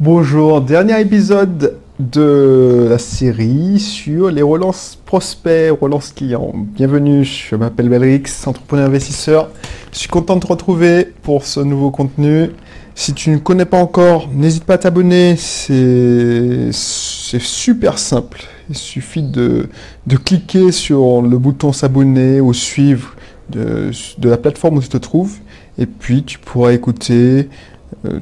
Bonjour, dernier épisode de la série sur les relances prospects, relances clients. Bienvenue, je m'appelle Belrix, entrepreneur investisseur. Je suis content de te retrouver pour ce nouveau contenu. Si tu ne connais pas encore, n'hésite pas à t'abonner, c'est super simple. Il suffit de, cliquer sur le bouton s'abonner ou suivre de, la plateforme où tu te trouves. Et puis tu pourras écouter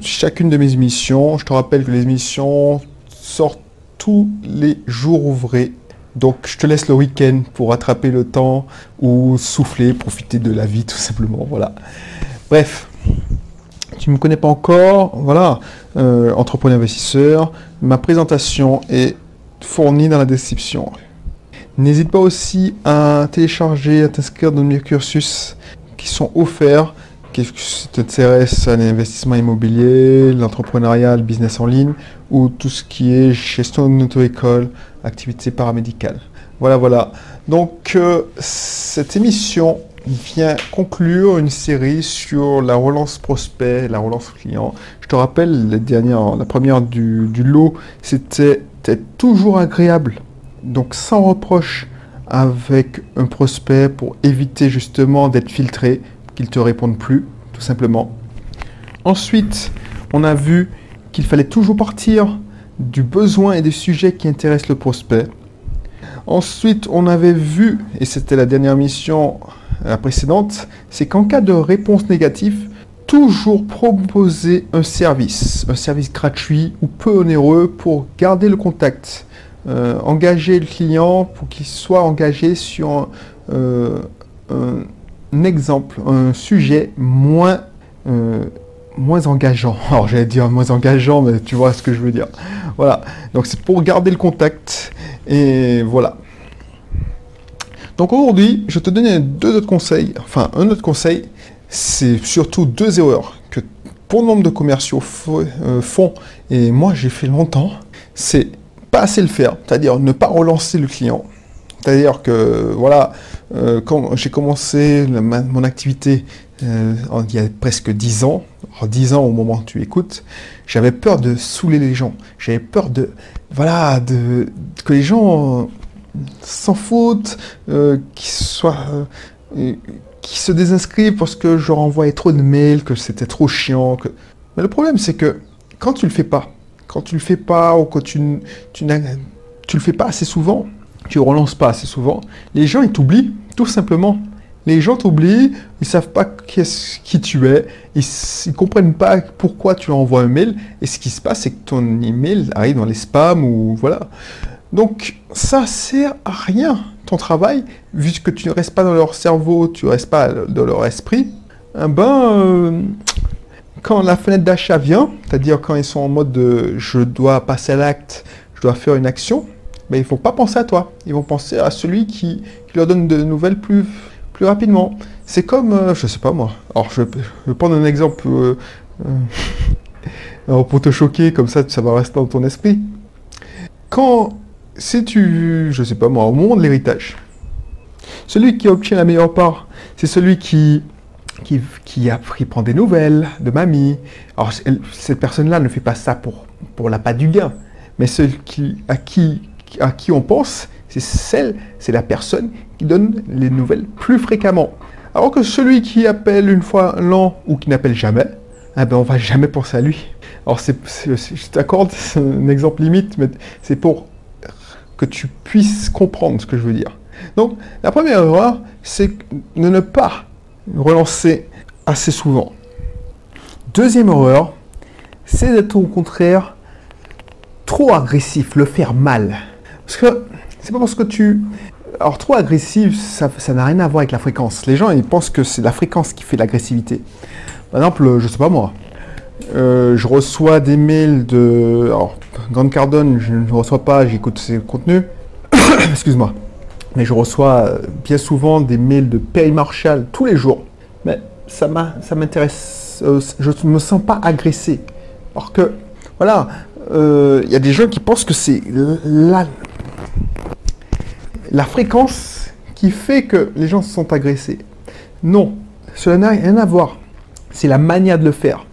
chacune de mes émissions. Je te rappelle que les émissions sortent tous les jours ouvrés. Donc je te laisse le week-end pour attraper le temps ou souffler, profiter de la vie tout simplement. Voilà. Bref, tu ne me connais pas encore, voilà, euh, entrepreneur investisseur. Ma présentation est fournie dans la description. N'hésite pas aussi à télécharger, à t'inscrire dans mes cursus qui sont offerts Qu'est-ce que tu t'intéresses à l'investissement immobilier, l'entrepreneuriat, le business en ligne ou tout ce qui est gestion d'une auto-école, activité paramédicale. Voilà, voilà. Donc, euh, cette émission vient conclure une série sur la relance prospect, la relance client. Je te rappelle, la, dernière, la première du, du lot, c'était toujours agréable, donc sans reproche avec un prospect pour éviter justement d'être filtré qu'ils te répondent plus, tout simplement. Ensuite, on a vu qu'il fallait toujours partir du besoin et des sujets qui intéressent le prospect. Ensuite, on avait vu, et c'était la dernière mission la précédente, c'est qu'en cas de réponse négative, toujours proposer un service, un service gratuit ou peu onéreux pour garder le contact, euh, engager le client pour qu'il soit engagé sur euh, un, un exemple, un sujet moins, euh, moins engageant. Alors j'allais dire moins engageant, mais tu vois ce que je veux dire. Voilà, donc c'est pour garder le contact. Et voilà. Donc aujourd'hui, je te donne deux autres conseils. Enfin, un autre conseil, c'est surtout deux erreurs que pour nombre de commerciaux euh, font, et moi j'ai fait longtemps, c'est pas assez le faire, c'est-à-dire ne pas relancer le client. C'est-à-dire que, voilà, euh, quand j'ai commencé mon activité euh, il y a presque 10 ans, 10 ans au moment où tu écoutes, j'avais peur de saouler les gens. J'avais peur de, voilà, de, que les gens s'en foutent, euh, qu'ils soient, qui se désinscrivent parce que je leur envoyais trop de mails, que c'était trop chiant. Mais le problème, c'est que quand tu le fais pas, quand tu le fais pas ou que tu, tu, tu le fais pas assez souvent, tu relances pas assez souvent, les gens ils t'oublient, tout simplement. Les gens t'oublient, ils savent pas qui tu es, ils, ne comprennent pas pourquoi tu leur envoies un mail, et ce qui se passe, c'est que ton email arrive dans les spams ou voilà. Donc ça sert à rien ton travail, vu que tu ne restes pas dans leur cerveau, tu ne restes pas dans leur esprit. Eh ben, euh, quand la fenêtre d'achat vient, c'est-à-dire quand ils sont en mode de je dois passer à l'acte, je dois faire une action, mais ils ne vont pas penser à toi. Ils vont penser à celui qui, leur donne de nouvelles plus, rapidement. C'est comme, je euh, je sais pas moi. Alors, je, vais prendre un exemple euh, euh, pour te choquer, comme ça, ça va rester dans ton esprit. Quand, si tu, je sais pas moi, au moment de l'héritage, celui qui obtient la meilleure part, c'est celui qui, qui, a, qui prend des nouvelles de mamie. Alors, cette personne-là ne fait pas ça pour, pour la patte du gain, mais celui qui, à qui à qui on pense, c'est celle, c'est la personne qui donne les nouvelles plus fréquemment. Alors que celui qui appelle une fois l'an ou qui n'appelle jamais, eh ben on va jamais penser à lui. Alors c'est, je t'accorde un exemple limite, mais c'est pour que tu puisses comprendre ce que je veux dire. Donc la première erreur, c'est de ne pas relancer assez souvent. Deuxième erreur, c'est d'être au contraire trop agressif, le faire mal. Parce que c'est pas parce que tu. Alors, trop agressif, ça n'a rien à voir avec la fréquence. Les gens, ils pensent que c'est la fréquence qui fait l'agressivité. Par exemple, je sais pas moi, euh, je reçois des mails de. Alors, Grande Cardone, je ne reçois pas, j'écoute ses contenus. Excuse-moi. Mais je reçois euh, bien souvent des mails de Perry Marshall tous les jours. Mais ça m'intéresse. Euh, je ne me sens pas agressé. Alors que, voilà, il y a des gens qui pensent que c'est la, la fréquence qui fait que les gens se sont agressés. Non, cela n'a rien à voir. C'est la manière de le faire.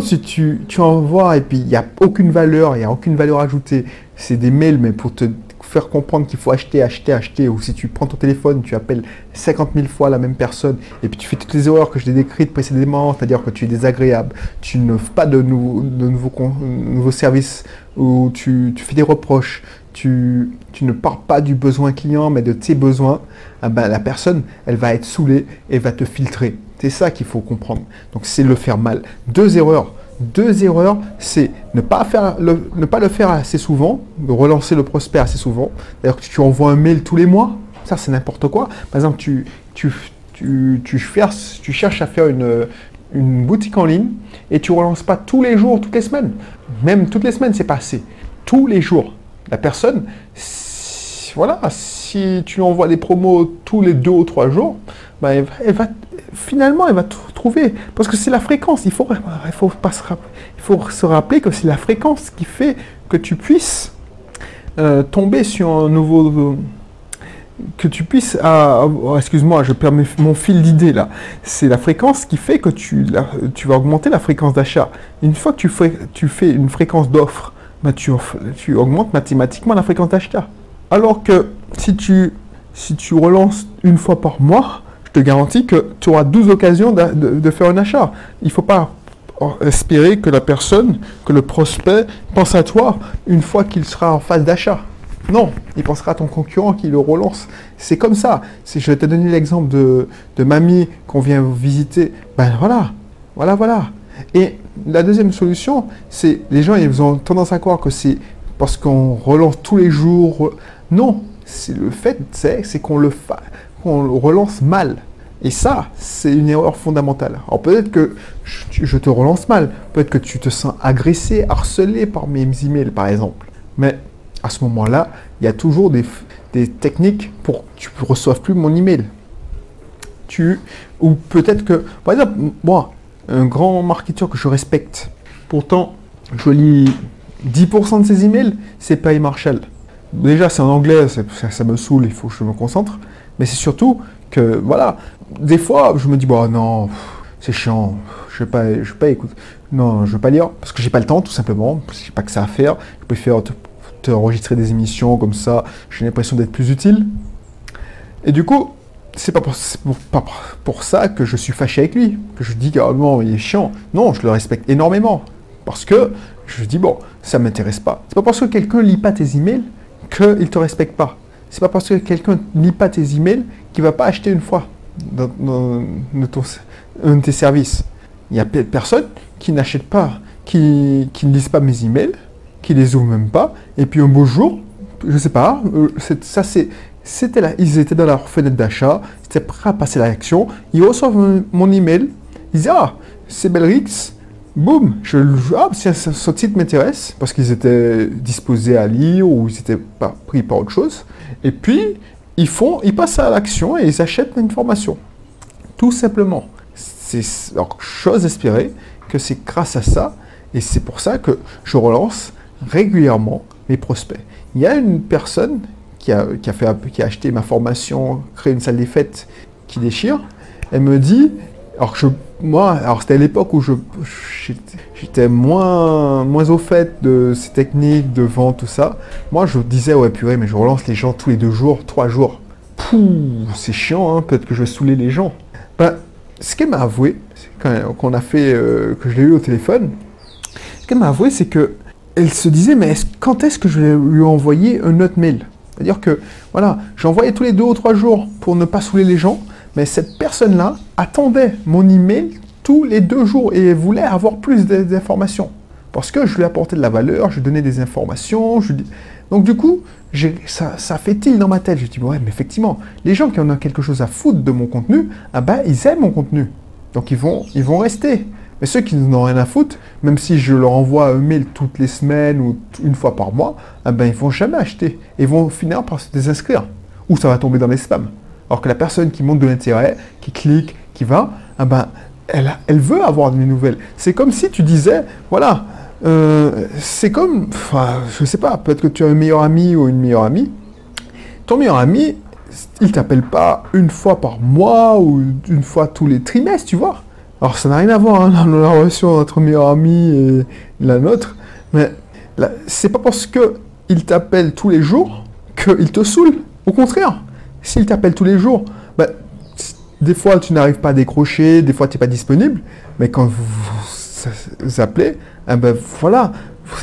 si tu, tu envoies et puis il n'y a aucune valeur, il n'y a aucune valeur ajoutée, c'est des mails, mais pour te faire comprendre qu'il faut acheter, acheter, acheter, ou si tu prends ton téléphone, tu appelles 50 000 fois la même personne, et puis tu fais toutes les erreurs que je t'ai décrites précédemment, c'est-à-dire que tu es désagréable, tu n'offres pas de, nouveaux, de nouveaux services, ou tu fais des reproches, tu, ne pars pas du besoin client, mais de tes besoins, ah ben, la personne, elle va être saoulée et va te filtrer. C'est ça qu'il faut comprendre. Donc c'est le faire mal. Deux erreurs. Deux erreurs, c'est ne pas, le, faire assez souvent, relancer le prospect assez souvent. D'ailleurs, que tu envoies un mail tous les mois, ça c'est n'importe quoi. Par exemple, tu, cherches, à faire une, une boutique en ligne et tu relances pas tous les jours, toutes les semaines. Même toutes les semaines, c'est pas assez. Tous les jours. La personne, voilà, si tu envoies des promos tous les deux ou trois jours, ben, elle, va, finalement, elle va trouver. Parce que c'est la fréquence. Il faut, il faut se rappeler que c'est la fréquence qui fait que tu puisses euh, tomber sur un nouveau. Que tu puisses. Ah, oh, excuse-moi, je perds mon fil d'idée là. C'est la fréquence qui fait que tu, tu vas augmenter la fréquence d'achat. Une fois que tu fais, tu fais une fréquence d'offre, tu, augmentes mathématiquement la fréquence d'achat. Alors que si tu, si relances une fois par mois, je te garantis que tu auras 12 occasions de, faire un achat. Il ne faut pas espérer que la personne, que le prospect pense à toi une fois qu'il sera en phase d'achat. Non, il pensera à ton concurrent qui le relance. C'est comme ça. Je vais te donner l'exemple de, de mamie qu'on vient visiter. Ben voilà, voilà, voilà. Et la deuxième solution, c'est les gens ils ont tendance à croire que c'est parce qu'on relance tous les jours. Non, c'est le fait, c'est qu'on le, qu'on relance mal. Et ça, c'est une erreur fondamentale. Alors peut-être que je, te relance mal, peut-être que tu te sens agressé, harcelé par mes emails, par exemple. Mais à ce moment-là, il y a toujours des, techniques pour que tu ne reçoives plus mon email. Tu, ou peut-être que, par exemple, moi, un grand marketeur que je respecte, pourtant, je lis 10% de ses emails, c'est Pay Marshall. Déjà, c'est en anglais, ça, me saoule, il faut que je me concentre. Mais c'est surtout que, voilà, des fois, je me dis, bon, non, c'est chiant, je vais pas, je vais pas écouter. Non, je vais pas lire parce que j'ai pas le temps, tout simplement. Parce que j'ai pas que ça à faire. Je préfère te, te enregistrer des émissions comme ça. J'ai l'impression d'être plus utile. Et du coup, c'est pas pour, ça que je suis fâché avec lui, que je dis oh non, il est chiant. Non, je le respecte énormément. Parce que je dis, bon, ça m'intéresse pas. C'est pas parce que quelqu'un lit pas tes emails qu'il te respecte pas. C'est pas parce que quelqu'un lit pas tes emails qu'il va pas acheter une fois dans, un de tes services. Il y a personne qui n'achète pas, qui, qui, ne lisent pas mes emails, qui les ouvrent même pas, et puis un beau jour, je sais pas, euh, ça c'est, c'était là, ils étaient dans leur fenêtre d'achat, ils étaient prêts à passer l'action, ils reçoivent mon email, ils disent ah c'est Belrix, boum, je ah, ce titre m'intéresse. Parce qu'ils étaient disposés à lire ou ils étaient pas pris par autre chose, et puis ils font, ils passent à l'action et ils achètent l'information, tout simplement. C'est chose espérée que c'est grâce à ça. Et c'est pour ça que je relance régulièrement mes prospects. Il y a une personne qui a, fait, qui a acheté ma formation, créé une salle des fêtes qui déchire. Elle me dit, alors je, moi, alors c'était à l'époque où je, j'étais moins, moins au fait de ces techniques de vente, tout ça. Moi, je disais, ouais, purée, mais je relance les gens tous les deux jours, trois jours. Pouh, c'est chiant, hein, peut-être que je vais saouler les gens. Ben, ce qu'elle m'a avoué, quand, a fait, euh, que je l'ai eu au téléphone, ce qu'elle m'a avoué, c'est que elle se disait, mais quand est-ce que je vais lui envoyer un autre mail? C'est-à-dire que, voilà, j'envoyais tous les deux ou trois jours pour ne pas saouler les gens, mais cette personne-là attendait mon email tous les deux jours et voulait avoir plus d'informations. Parce que je lui apportais de la valeur, je lui donnais des informations. Donc du coup, ça, ça fait-il dans ma tête? Je dis, ouais, mais effectivement, les gens qui en ont quelque chose à foutre de mon contenu, ah ben, ils aiment mon contenu. Donc ils vont, ils vont rester. Mais ceux qui n'ont rien à foutre, même si je leur envoie un mail toutes les semaines ou une fois par mois, ah ben, ils vont jamais acheter. Ils vont finir par se désinscrire. Ou ça va tomber dans les spams. Alors que la personne qui monte de l'intérêt, qui clique, qui va, ah ben, elle, elle veut avoir des nouvelles. C'est comme si tu disais, voilà, euh, c'est comme, enfin, je sais pas, peut-être que tu as un meilleur ami ou une meilleure amie. Ton meilleur ami, il t'appelle pas une fois par mois ou une fois tous les trimestres, tu vois. Alors ça n'a rien à voir hein, dans la relation entre meilleur ami et la nôtre, mais c'est pas parce que il t'appelle tous les jours qu'il te saoule. Au contraire, s'il t'appelle tous les jours, bah, des fois tu n'arrives pas à décrocher, des fois tu n'es pas disponible, mais quand vous vous appelez, eh ben voilà.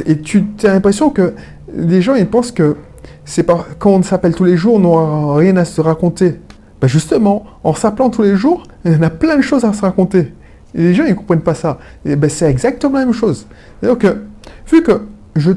Et tu as l'impression que les gens ils pensent que c'est pas quand on s'appelle tous les jours, on n'aura rien à se raconter. Ben justement, en s'appelant tous les jours, en a plein de choses à se raconter. Les gens ils comprennent pas ça. Ben c'est exactement la même chose. Donc vu que je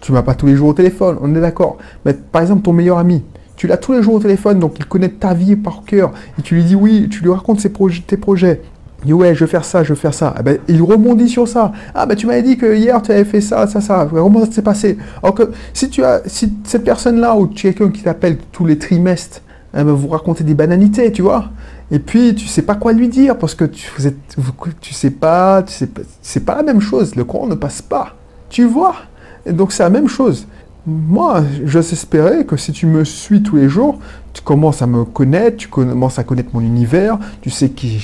tu m'as pas tous les jours au téléphone, on est d'accord. Mais par exemple, ton meilleur ami, tu l'as tous les jours au téléphone, donc il connaît ta vie par cœur, et tu lui dis oui, tu lui racontes tes projets. Il dit ouais, je vais faire ça, je vais faire ça. Eh ben, il rebondit sur ça. Ah ben tu m'avais dit que hier tu avais fait ça, ça, ça. Comment ça s'est passé? Alors que si tu as, si cette personne-là ou quelqu'un qui t'appelle tous les trimestres, eh ben, vous racontez des banalités, tu vois. Et puis tu sais pas quoi lui dire parce que tu, vous sais pas, tu sais pas, c'est pas la même chose. Le courant ne passe pas. Tu vois donc c'est la même chose. Moi, j'espérais que si tu me suis tous les jours, tu commences à me connaître, tu commences à connaître mon univers, tu sais qui,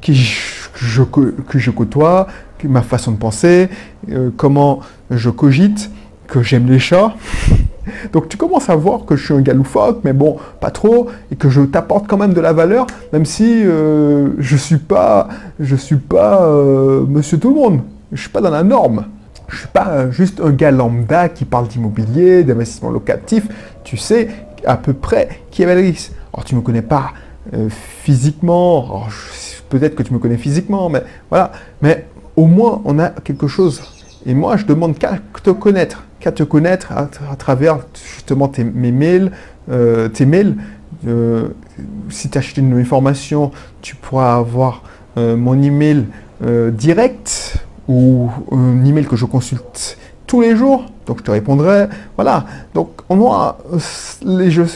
qui je, que je côtoie, ma façon de penser, euh, comment je cogite, que j'aime les chats. Donc tu commences à voir que je suis un gars mais bon, pas trop, et que je t'apporte quand même de la valeur, même si euh, je suis pas, je suis pas euh, Monsieur tout le monde. Je suis pas dans la norme. Je ne suis pas juste un gars lambda qui parle d'immobilier, d'investissement locatif. Tu sais à peu près qui est Valrix. Alors tu ne me connais pas euh, physiquement. Peut-être que tu me connais physiquement, mais voilà. Mais au moins on a quelque chose. Et moi je demande qu'à te connaître, qu'à te connaître à, travers justement tes, mes mails, euh, tes mails. Euh, si tu achètes une formation, tu pourras avoir mon email direct ou un email que je consulte tous les jours, donc je te répondrai. Voilà, donc on aura les jeux,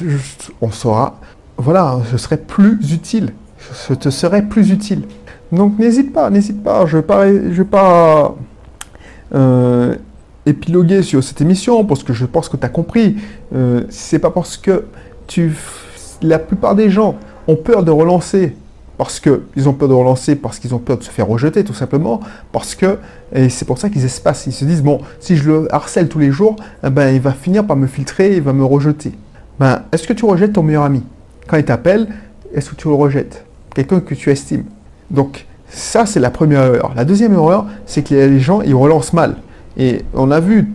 on saura, voilà, ce serait plus utile, ce te serait plus utile. Donc n'hésite pas, n'hésite pas, je ne vais pas, euh, épiloguer sur cette émission parce que je pense que tu as compris. Euh, c'est pas parce que tu, la plupart des gens ont peur de relancer parce qu'ils ont peur de relancer, parce qu'ils ont peur de se faire rejeter, tout simplement, parce que, et c'est pour ça qu'ils espacent, ils se disent, bon, si je le harcèle tous les jours, eh ben, il va finir par me filtrer, il va me rejeter. Ben, est-ce que tu rejettes ton meilleur ami? Quand il t'appelle, est-ce que tu le rejettes? Quelqu'un que tu estimes. Donc, ça, c'est la première erreur. La deuxième erreur, c'est que les gens, ils relancent mal. Et on a vu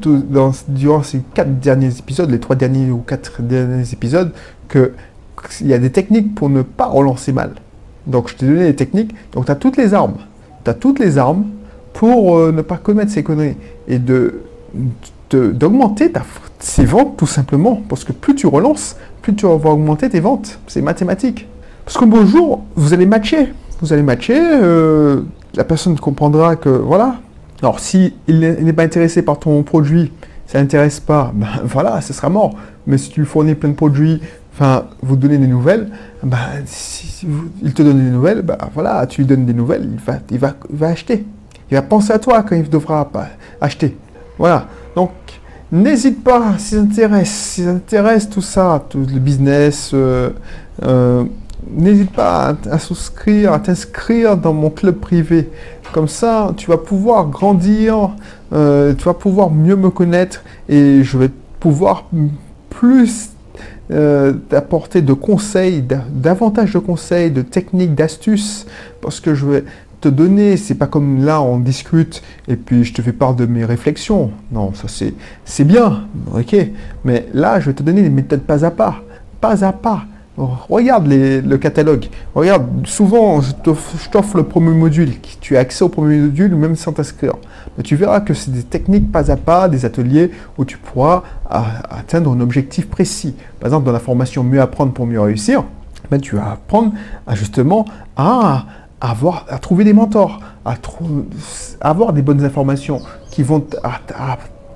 durant ces quatre derniers épisodes, les trois derniers ou quatre derniers épisodes, qu'il y a des techniques pour ne pas relancer mal. Donc je t'ai donné les techniques. Donc tu as toutes les armes. Tu as toutes les armes pour euh, ne pas commettre ces conneries. Et de, d'augmenter ses ventes tout simplement. Parce que plus tu relances, plus tu vas augmenter tes ventes. C'est mathématique. Parce qu'un beau jour, vous allez matcher. Vous allez matcher, euh, la personne comprendra que voilà. Alors si n'est pas intéressé par ton produit, ça n'intéresse pas, ben voilà, ce sera mort. Mais si tu fournis plein de produits, enfin, vous donnez des nouvelles, bah, si, il te donne des nouvelles, bah, voilà, tu lui donnes des nouvelles, il va, il, va, va acheter. Il va penser à toi quand il devra acheter. Voilà. Donc, n'hésite pas, si ça t'intéresse, si ça t'intéresse tout ça, tout le business, euh, euh, n'hésite pas à, souscrire, à t'inscrire dans mon club privé. Comme ça, tu vas pouvoir grandir, euh, tu vas pouvoir mieux me connaître et je vais pouvoir plus euh, d'apporter de conseils, davantage de conseils, de techniques, d'astuces, parce que je vais te donner, c'est pas comme là on discute et puis je te fais part de mes réflexions. Non, ça c'est, c'est bien, ok, mais là je vais te donner des méthodes pas à pas, pas à pas. Regarde le catalogue. Regarde, souvent, je t'offre le premier module. Tu as accès au premier module même sans t'inscrire. Mais tu verras que c'est des techniques pas à pas, des ateliers où tu pourras atteindre un objectif précis. Par exemple, dans la formation Mieux apprendre pour mieux réussir, ben, tu vas apprendre à, justement à, avoir, à trouver des mentors, à, avoir des bonnes informations qui vont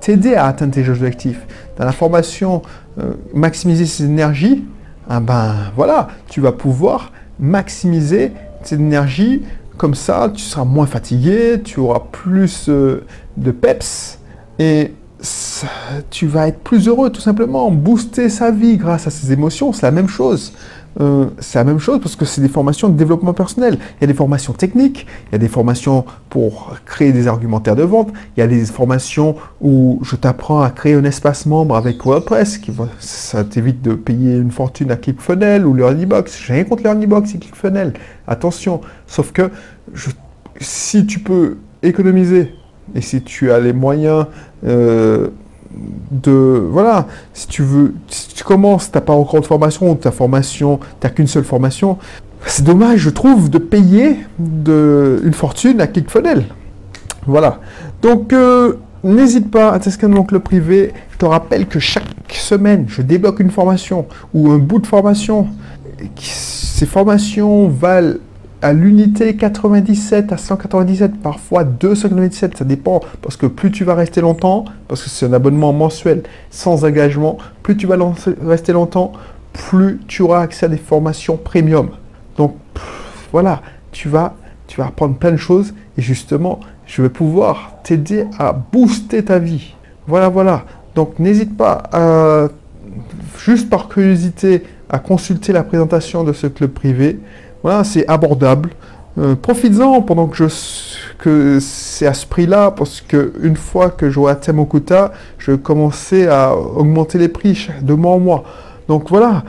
t'aider à atteindre tes objectifs. Dans la formation euh, Maximiser ses énergies, ah ben voilà, tu vas pouvoir maximiser cette énergie. Comme ça, tu seras moins fatigué, tu auras plus euh, de peps et tu vas être plus heureux tout simplement. Booster sa vie grâce à ces émotions, c'est la même chose. Euh, c'est la même chose parce que c'est des formations de développement personnel. Il y a des formations techniques, il y a des formations pour créer des argumentaires de vente, il y a des formations où je t'apprends à créer un espace membre avec WordPress, qui ça t'évite de payer une fortune à ClickFunnels ou LearnyBox. J'ai rien contre LearnyBox et ClickFunnels, attention. Sauf que si tu peux économiser et si tu as les moyens euh, de voilà, si tu veux, si tu commences, t'as pas encore de formation ta formation, t'as qu'une seule formation, c'est dommage, je trouve, de payer de, une fortune à ClickFunnels. Voilà. Donc euh, n'hésite pas à t'inscrire dans club privé. Je te rappelle que chaque semaine, je débloque une formation ou un bout de formation. Ces formations valent à l'unité 97 à 197, parfois 297, ça dépend, parce que plus tu vas rester longtemps, parce que c'est un abonnement mensuel sans engagement, plus tu vas rester longtemps, plus tu auras accès à des formations premium. Donc voilà, tu vas, tu vas apprendre plein de choses et justement, je vais pouvoir t'aider à booster ta vie. Voilà, voilà. Donc n'hésite pas juste par curiosité, à consulter la présentation de ce club privé. Voilà, c'est abordable. Euh, profites-en pendant que je c'est à ce prix-là, parce que une fois que j'aurai atteint mon quota, je commencer à augmenter les prix de mois en mois. Donc voilà,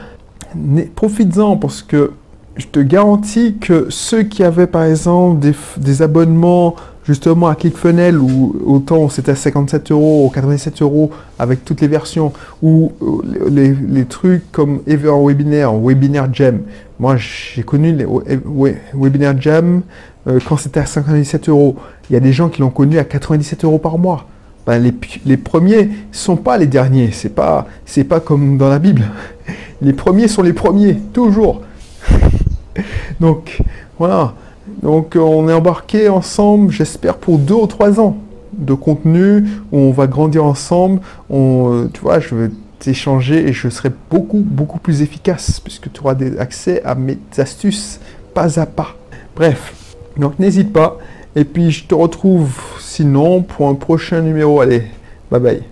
profites-en parce que je te garantis que ceux qui avaient par exemple des abonnements justement à ClickFunnels où autant c'était à 57 euros ou 87 euros avec toutes les versions ou euh, les, trucs comme Ever Webinaire, Webinaire Jam. Moi j'ai connu les Webinaire Jam euh, quand c'était à 57 euros. Il y a des gens qui l'ont connu à 97 euros par mois. Ben, les, les, premiers sont pas les derniers. C'est pas c'est pas comme dans la Bible. Les premiers sont les premiers toujours. Donc voilà. Donc euh, on est embarqué ensemble, j'espère, pour deux ou trois ans de contenu où on va grandir ensemble. Euh, tu vois, je vais t'échanger et je serai beaucoup, beaucoup plus efficace puisque tu auras des accès à mes astuces pas à pas. Bref, donc n'hésite pas. Et puis je te retrouve sinon pour un prochain numéro. Allez, bye bye.